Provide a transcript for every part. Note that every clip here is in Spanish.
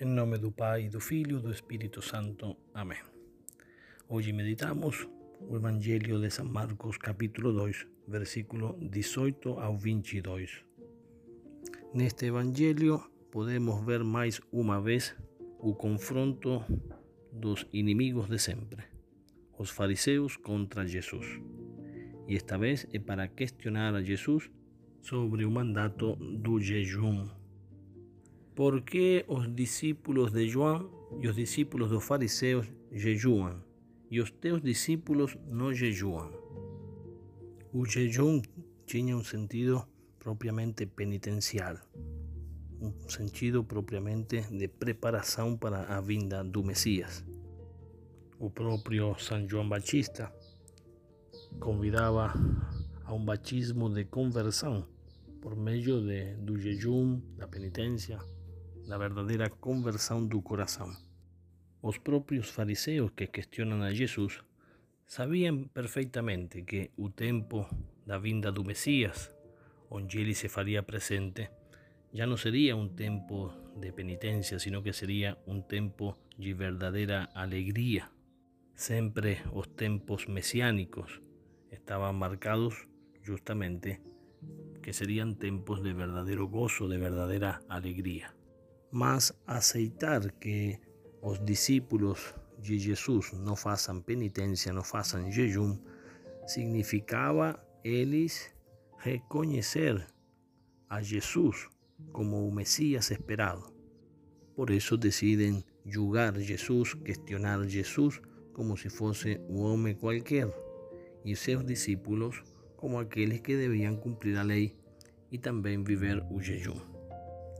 Em nome do Pai, do Filho e do Espírito Santo. Amém. Hoje meditamos o Evangelho de São Marcos, capítulo 2, versículo 18 ao 22. Neste Evangelho podemos ver mais uma vez o confronto dos inimigos de sempre, os fariseus contra Jesus. E esta vez é para questionar a Jesus sobre o mandato do jejum. Por que os discípulos de João e os discípulos dos fariseus jejuam e os teus discípulos não jejuam? O jejum tinha um sentido propriamente penitencial, um sentido propriamente de preparação para a vinda do Messias. O próprio São João Batista convidava a um batismo de conversão por meio de, do jejum, da penitência, da verdadeira conversão do coração. Os próprios fariseus que questionam a Jesus sabiam perfeitamente que o tempo da vinda do Messias, onde ele se faria presente, já não seria um tempo de penitência, sino que seria um tempo de verdadeira alegria. Sempre os tempos messiânicos estaban marcados justamente que serían tiempos de verdadero gozo, de verdadera alegría. Mas aceitar que los discípulos de Jesús no façam penitencia, no façam jejum, significaba eles reconocer a Jesús como un Mesías esperado. Por eso deciden julgar Jesús, cuestionar Jesús como si fuese un hombre cualquiera y sus discípulos como aquellos que debían cumplir la ley y también vivir o jejum.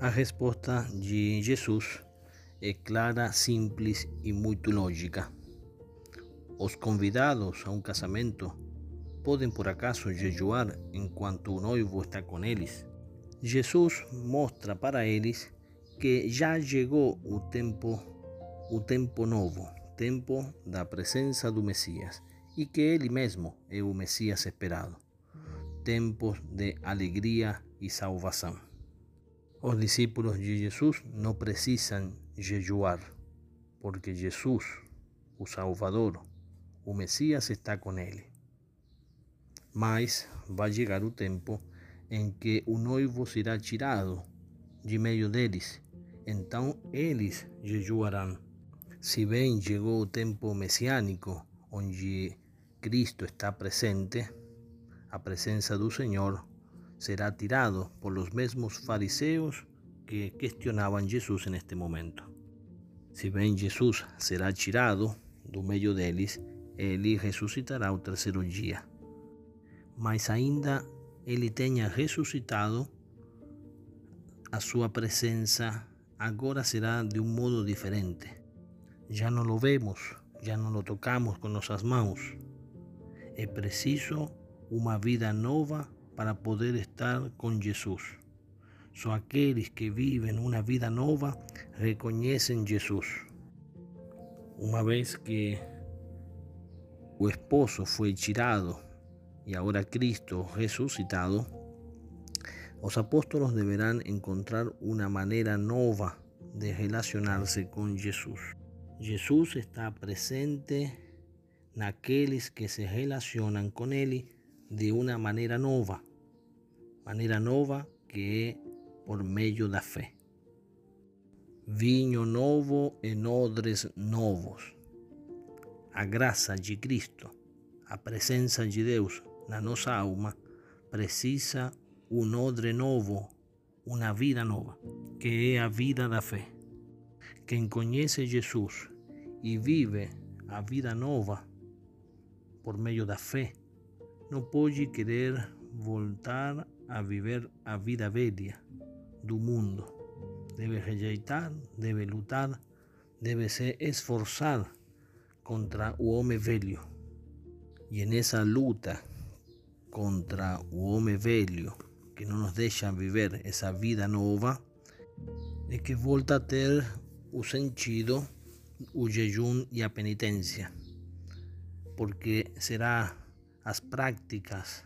A resposta de Jesus é clara, simples e muito lógica. Os convidados a um casamento podem por acaso jejuar enquanto o noivo está com eles? Jesus mostra para eles que já chegou o tempo, o tempo novo, tempo da presença do Messias y que Él mismo es el Mesías esperado. Tempos de alegría y salvación. Los discípulos de Jesús no precisan jejuar, porque Jesús, o Salvador, o Mesías está con Él. Mas vai chegar o tempo em que o noivo será tirado de meio deles, então eles jejuarão. Se bem chegou o tempo messiânico, onde Cristo está presente, a presencia del Señor será tirado por los mismos fariseos que cuestionaban Jesús en este momento. Si bien Jesús será tirado do meio deles, ele resucitará o terceiro dia. Mas ainda ele tenha ressuscitado, a sua presença agora será de um modo diferente. Já não lo vemos, já não lo tocamos com nossas mãos, es preciso una vida nueva para poder estar con Jesús. Son aquellos que viven una vida nueva reconocen Jesús. Una vez que el esposo fue tirado y ahora Cristo resucitado, los apóstolos deberán encontrar una manera nueva de relacionarse con Jesús. Jesús está presente naqueles que se relacionan con Él de una manera nova, manera nova que é por meio da fé. Vinho novo em odres novos. A graça de Cristo, a presença de Deus na nossa alma, precisa um odre novo, uma vida nova, que é a vida da fé. Quem conhece Jesus e vive a vida nova por meio da fé, não pode querer voltar a viver a vida velha do mundo. Deve rejeitar, deve lutar, deve se esforçar contra o homem velho. E nessa luta contra o homem velho, que não nos deixa viver essa vida nova, é que volta a ter o sentido, o jejum e a penitência porque será as prácticas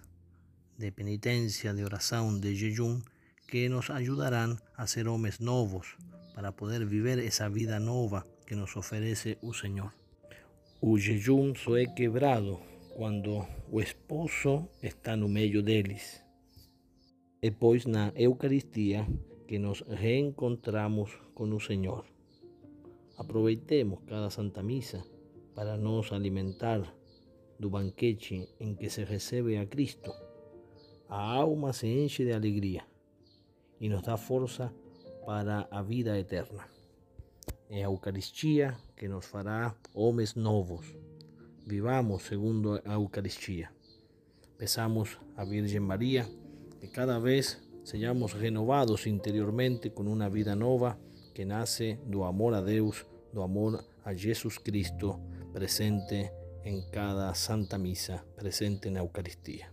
de penitencia, de oración, de jejum, que nos ayudarán a ser hombres novos, para poder vivir esa vida nueva que nos ofrece el Señor. O jejum só é quebrado quando o esposo está no meio deles. É pois na Eucaristia que nos reencontramos com o Senhor. Aproveitemos cada Santa Misa para nos alimentar do banquete em que se recebe a Cristo. A alma se enche de alegria e nos dá força para a vida eterna. É a Eucaristia que nos fará homens novos. Vivamos segundo a Eucaristia. Pesamos a Virgem María que cada vez sejamos renovados interiormente con una vida nova que nace do amor a Deus, do amor a Jesus Cristo presente en cada Santa Misa, presente en Eucaristía.